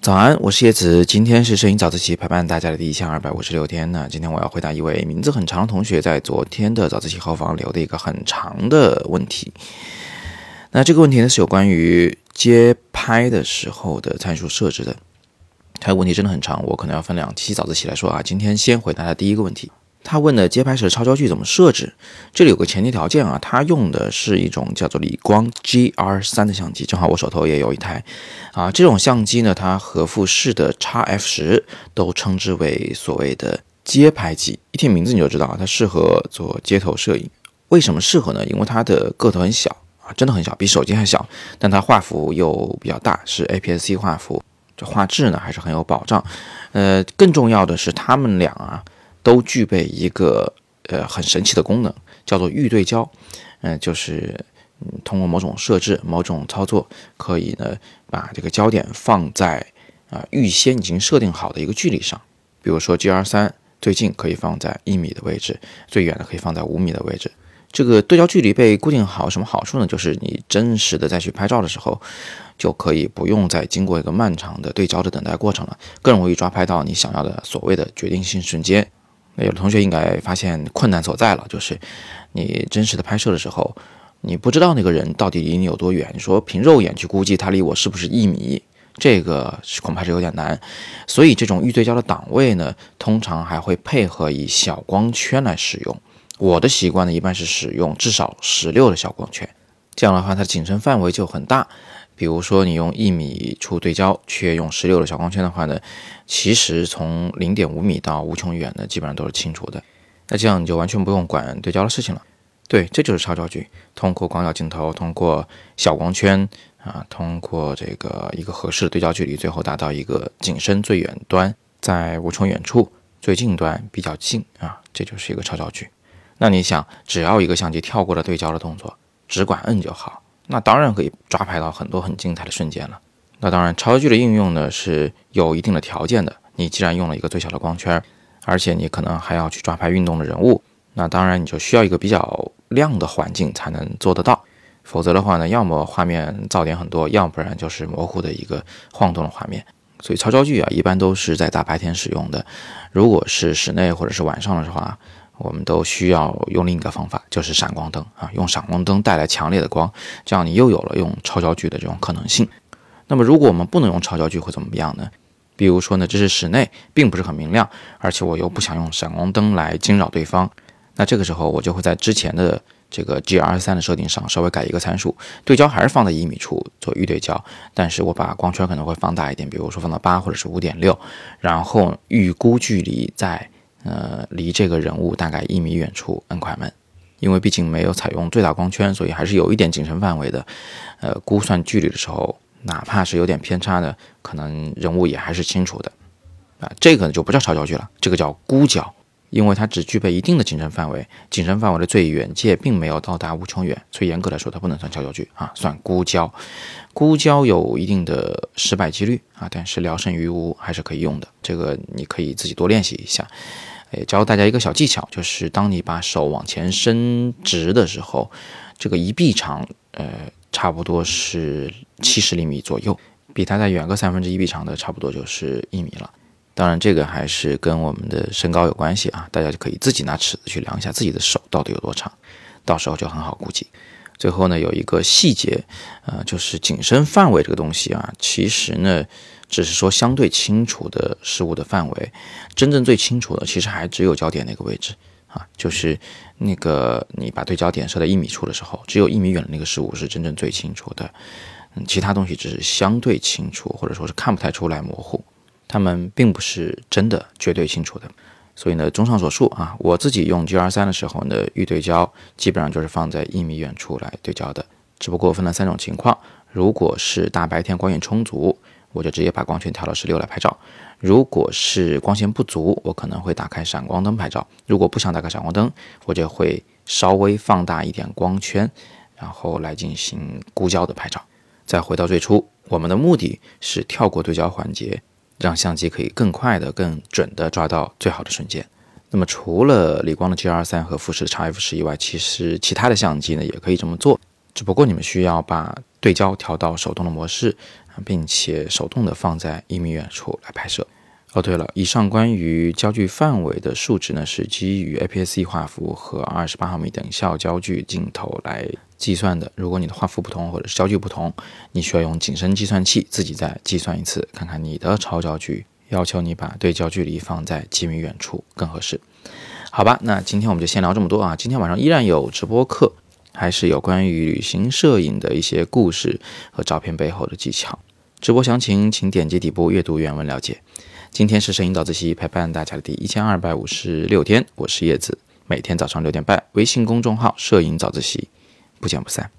早安，我是叶子，今天是摄影早自习陪伴大家的第一千二百五十六天呢。今天我要回答一位名字很长的同学在昨天的早自习后方留的一个很长的问题。那这个问题呢是有关于街拍的时候的参数设置的。他的问题真的很长，我可能要分两期早自习来说啊。今天先回答他第一个问题。他问的街拍时超焦距怎么设置？这里有个前提条件啊，他用的是一种叫做理光 GR 三的相机，正好我手头也有一台啊。这种相机呢，它和富士的 x F 十都称之为所谓的街拍机。一听名字你就知道它适合做街头摄影。为什么适合呢？因为它的个头很小啊，真的很小，比手机还小，但它画幅又比较大，是 APS-C 画幅，这画质呢还是很有保障。呃，更重要的是它们俩啊。都具备一个呃很神奇的功能，叫做预对焦。嗯，就是通过某种设置、某种操作，可以呢把这个焦点放在啊预先已经设定好的一个距离上。比如说 G R 三最近可以放在一米的位置，最远的可以放在五米的位置。这个对焦距离被固定好，什么好处呢？就是你真实的再去拍照的时候，就可以不用再经过一个漫长的对焦的等待过程了，更容易抓拍到你想要的所谓的决定性瞬间。那有的同学应该发现困难所在了，就是你真实的拍摄的时候，你不知道那个人到底离你有多远。你说凭肉眼去估计他离我是不是一米，这个恐怕是有点难。所以这种预对焦的档位呢，通常还会配合以小光圈来使用。我的习惯呢，一般是使用至少十六的小光圈，这样的话它的景深范围就很大。比如说，你用一米处对焦，却用十六的小光圈的话呢，其实从零点五米到无穷远呢，基本上都是清楚的。那这样你就完全不用管对焦的事情了。对，这就是超焦距。通过广角镜头，通过小光圈啊，通过这个一个合适的对焦距离，最后达到一个景深最远端在无穷远处，最近端比较近啊，这就是一个超焦距。那你想，只要一个相机跳过了对焦的动作，只管摁就好。那当然可以抓拍到很多很精彩的瞬间了。那当然，超焦距的应用呢是有一定的条件的。你既然用了一个最小的光圈，而且你可能还要去抓拍运动的人物，那当然你就需要一个比较亮的环境才能做得到。否则的话呢，要么画面噪点很多，要不然就是模糊的一个晃动的画面。所以超焦距啊，一般都是在大白天使用的。如果是室内或者是晚上的话，我们都需要用另一个方法，就是闪光灯啊，用闪光灯带来强烈的光，这样你又有了用超焦距的这种可能性。那么，如果我们不能用超焦距会怎么样呢？比如说呢，这是室内，并不是很明亮，而且我又不想用闪光灯来惊扰对方，那这个时候我就会在之前的这个 G R 三的设定上稍微改一个参数，对焦还是放在一米处做预对焦，但是我把光圈可能会放大一点，比如说放到八或者是五点六，然后预估距离在。呃，离这个人物大概一米远处摁快门，因为毕竟没有采用最大光圈，所以还是有一点景深范围的。呃，估算距离的时候，哪怕是有点偏差的，可能人物也还是清楚的。啊，这个就不叫超焦距了，这个叫估焦。因为它只具备一定的景深范围，景深范围的最远界并没有到达无穷远，所以严格来说它不能算超焦距啊，算估焦。估焦有一定的失败几率啊，但是聊胜于无还是可以用的。这个你可以自己多练习一下。诶，教大家一个小技巧，就是当你把手往前伸直的时候，这个一臂长，呃，差不多是七十厘米左右，比它再远个三分之一臂长的，差不多就是一米了。当然，这个还是跟我们的身高有关系啊，大家就可以自己拿尺子去量一下自己的手到底有多长，到时候就很好估计。最后呢，有一个细节，呃，就是景深范围这个东西啊，其实呢，只是说相对清楚的事物的范围，真正最清楚的其实还只有焦点那个位置啊，就是那个你把对焦点设在一米处的时候，只有一米远的那个事物是真正最清楚的，嗯，其他东西只是相对清楚，或者说是看不太出来模糊。它们并不是真的绝对清楚的，所以呢，综上所述啊，我自己用 G R 三的时候呢，预对焦基本上就是放在一米远处来对焦的。只不过分了三种情况：如果是大白天光线充足，我就直接把光圈调到十六来拍照；如果是光线不足，我可能会打开闪光灯拍照；如果不想打开闪光灯，我就会稍微放大一点光圈，然后来进行估焦的拍照。再回到最初，我们的目的是跳过对焦环节。让相机可以更快的、更准的抓到最好的瞬间。那么，除了理光的 G R 三和富士的 x F 十以外，其实其他的相机呢也可以这么做。只不过你们需要把对焦调到手动的模式，并且手动的放在一米远处来拍摄。哦，对了，以上关于焦距范围的数值呢，是基于 APS-C 画幅和二十八毫米等效焦距镜头来计算的。如果你的画幅不同或者是焦距不同，你需要用景深计算器自己再计算一次，看看你的超焦距要求你把对焦距离放在几米远处更合适。好吧，那今天我们就先聊这么多啊。今天晚上依然有直播课，还是有关于旅行摄影的一些故事和照片背后的技巧。直播详情请点击底部阅读原文了解。今天是摄影早自习陪伴大家的第一千二百五十六天，我是叶子，每天早上六点半，微信公众号“摄影早自习”，不见不散。